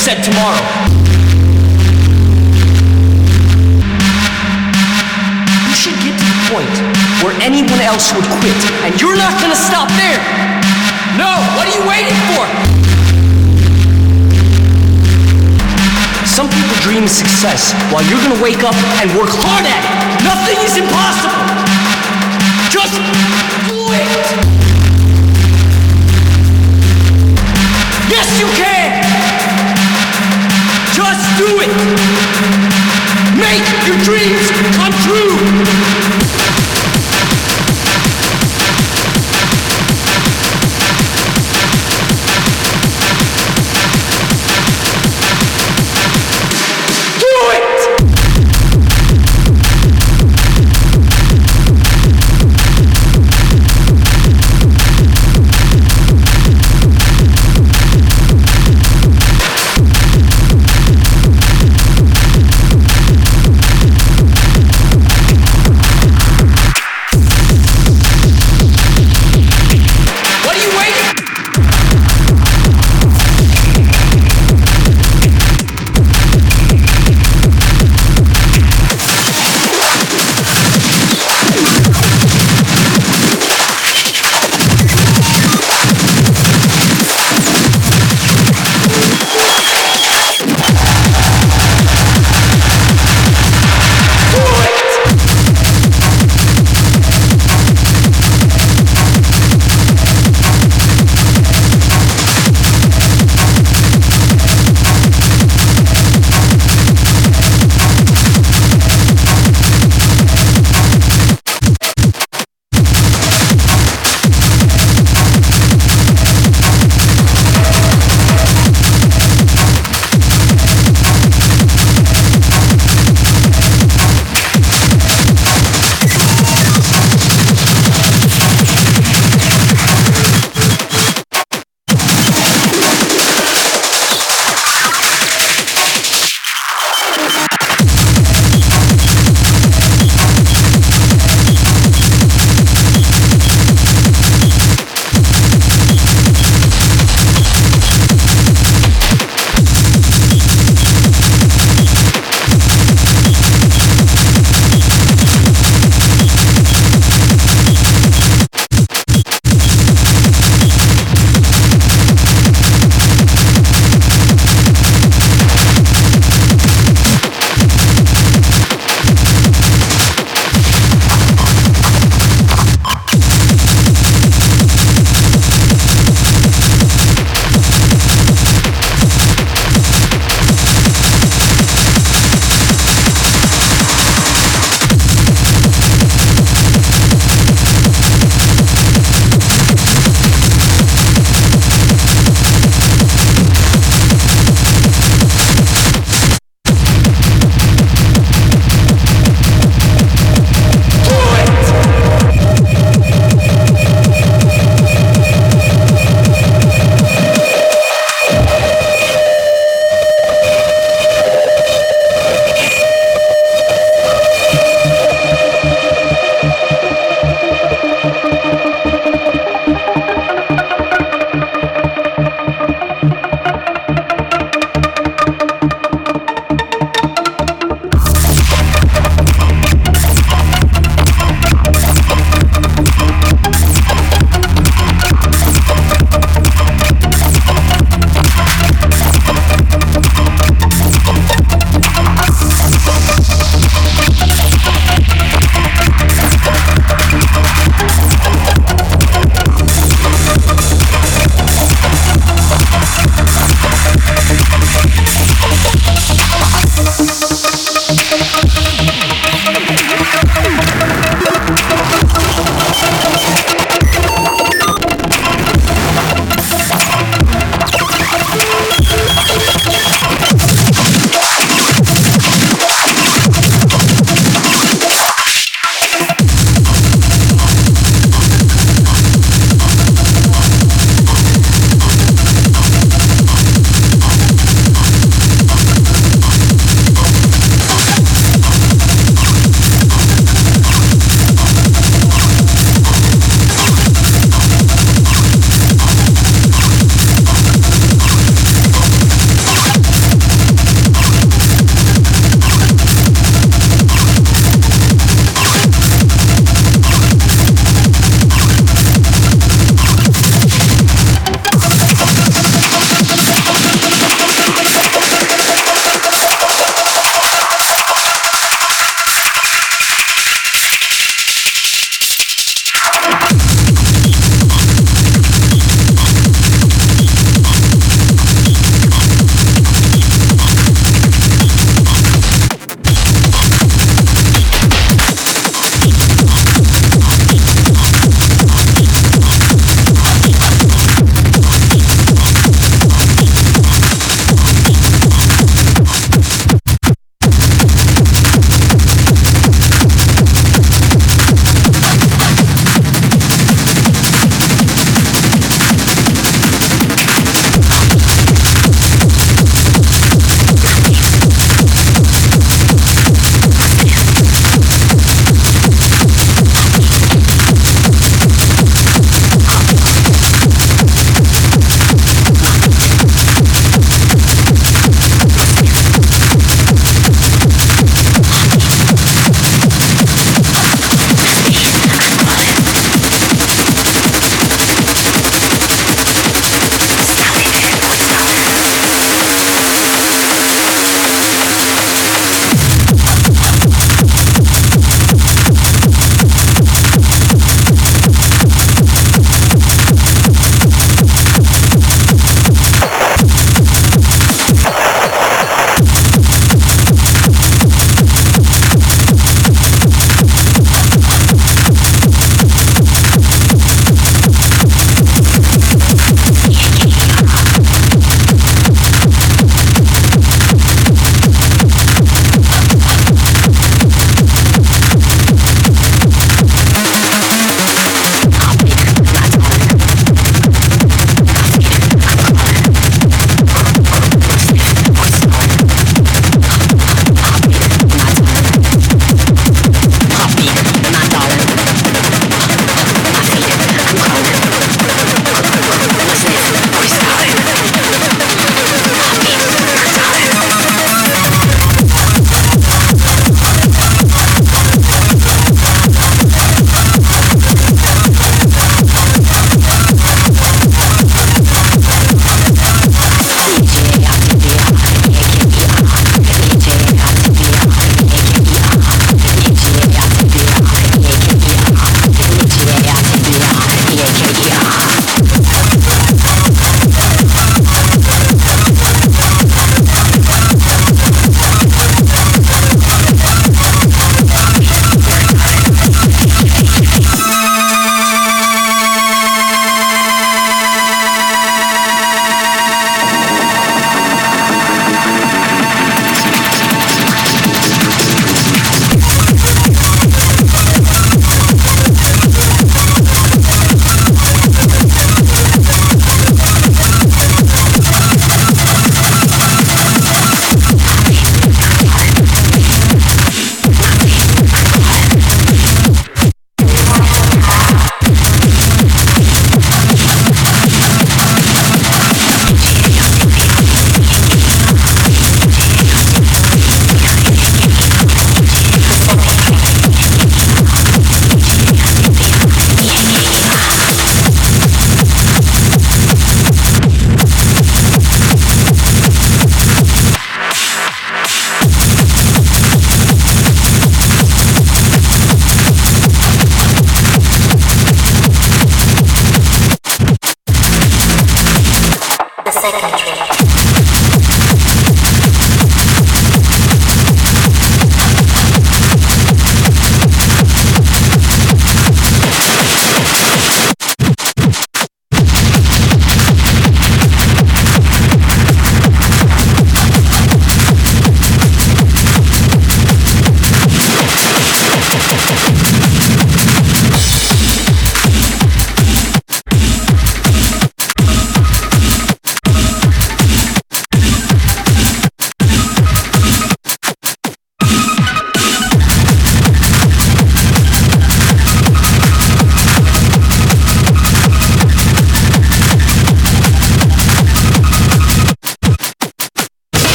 said tomorrow. You should get to the point where anyone else would quit, and you're not gonna stop there. No, what are you waiting for? Some people dream of success while you're gonna wake up and work hard at it. Nothing is impossible. Just do it. Yes, you can. Do it. Make your dreams come true.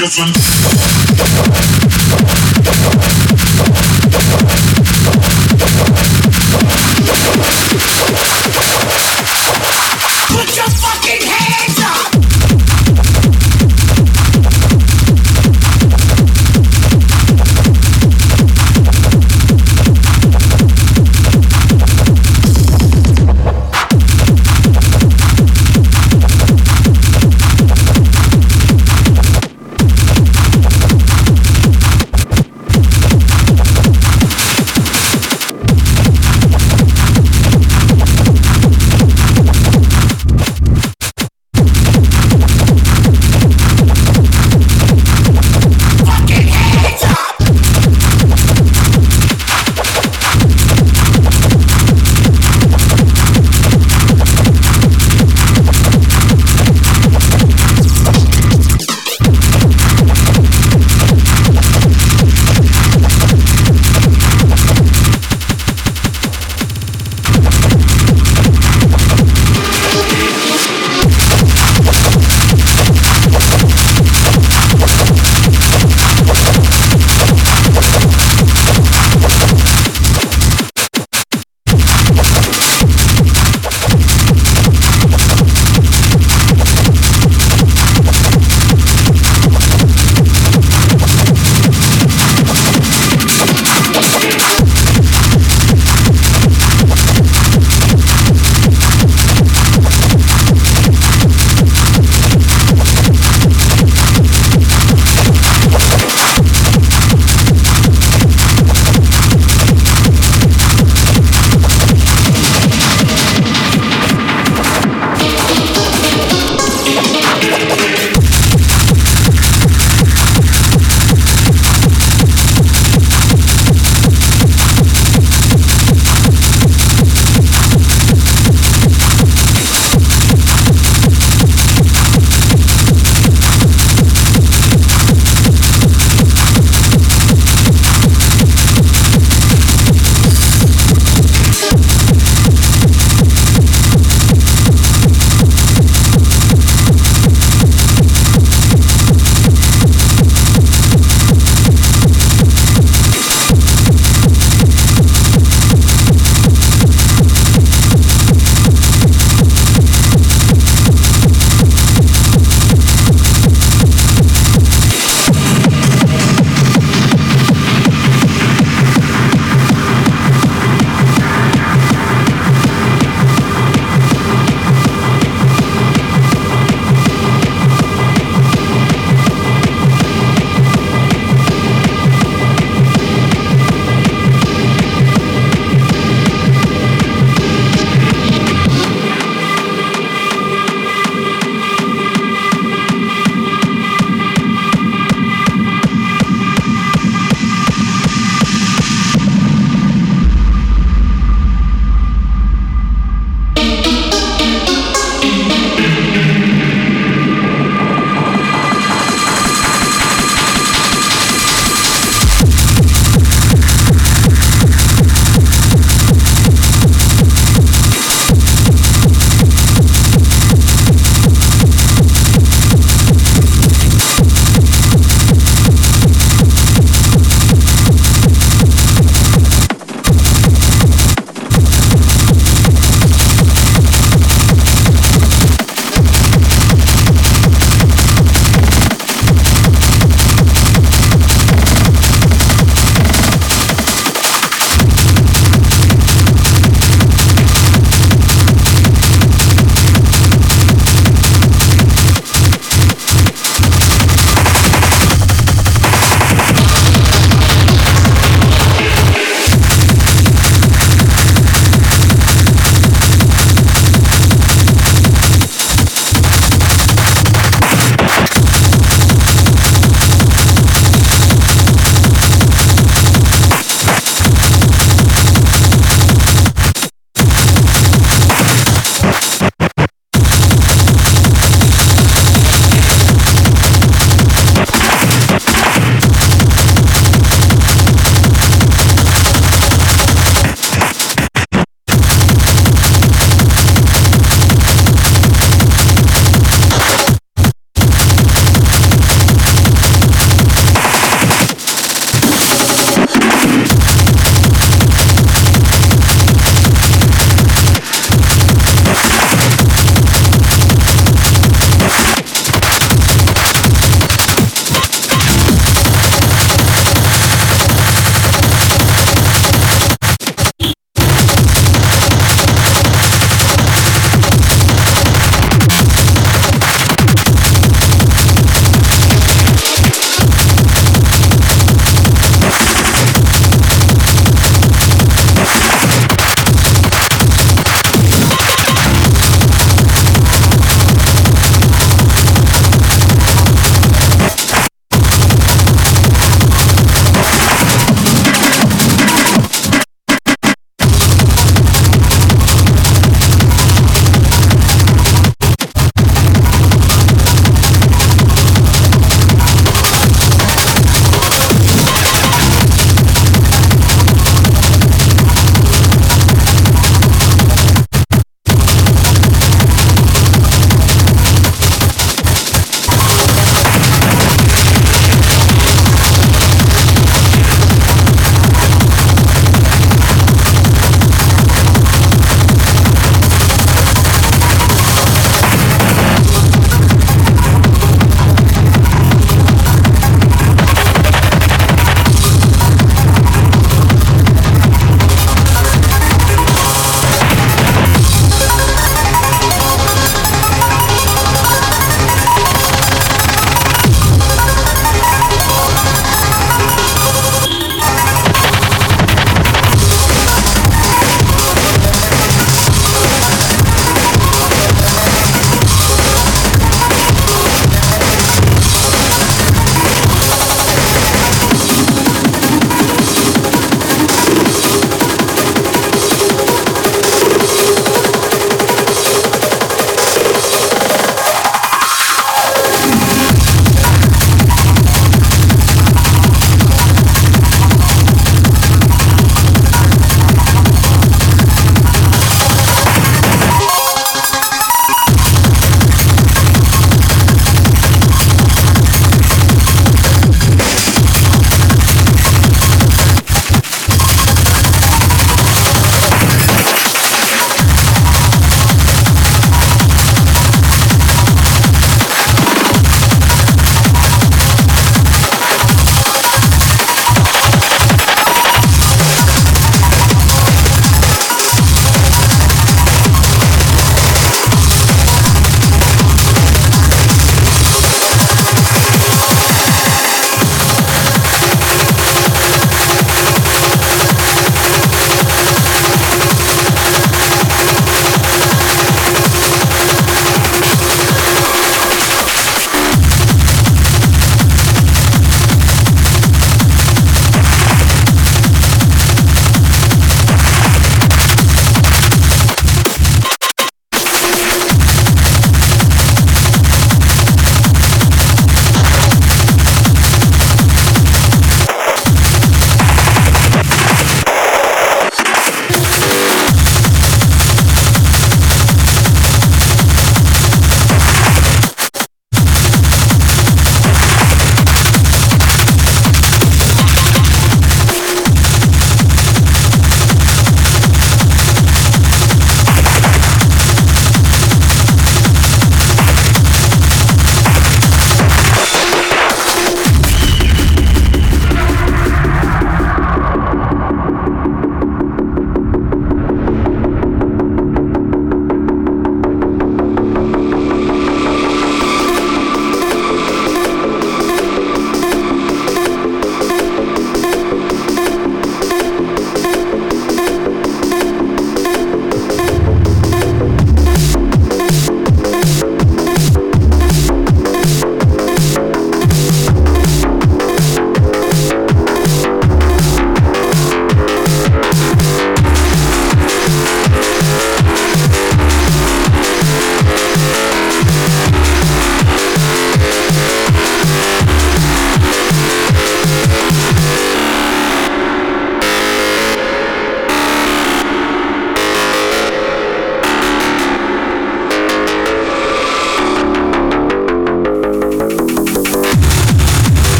Put your fucking hands up!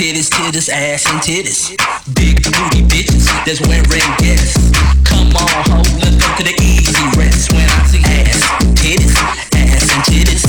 Titties, titties, ass and titties. Big booty bitches that's wearing gas. Come on, hold up to the easy rest. When I see ass, titties, ass and titties.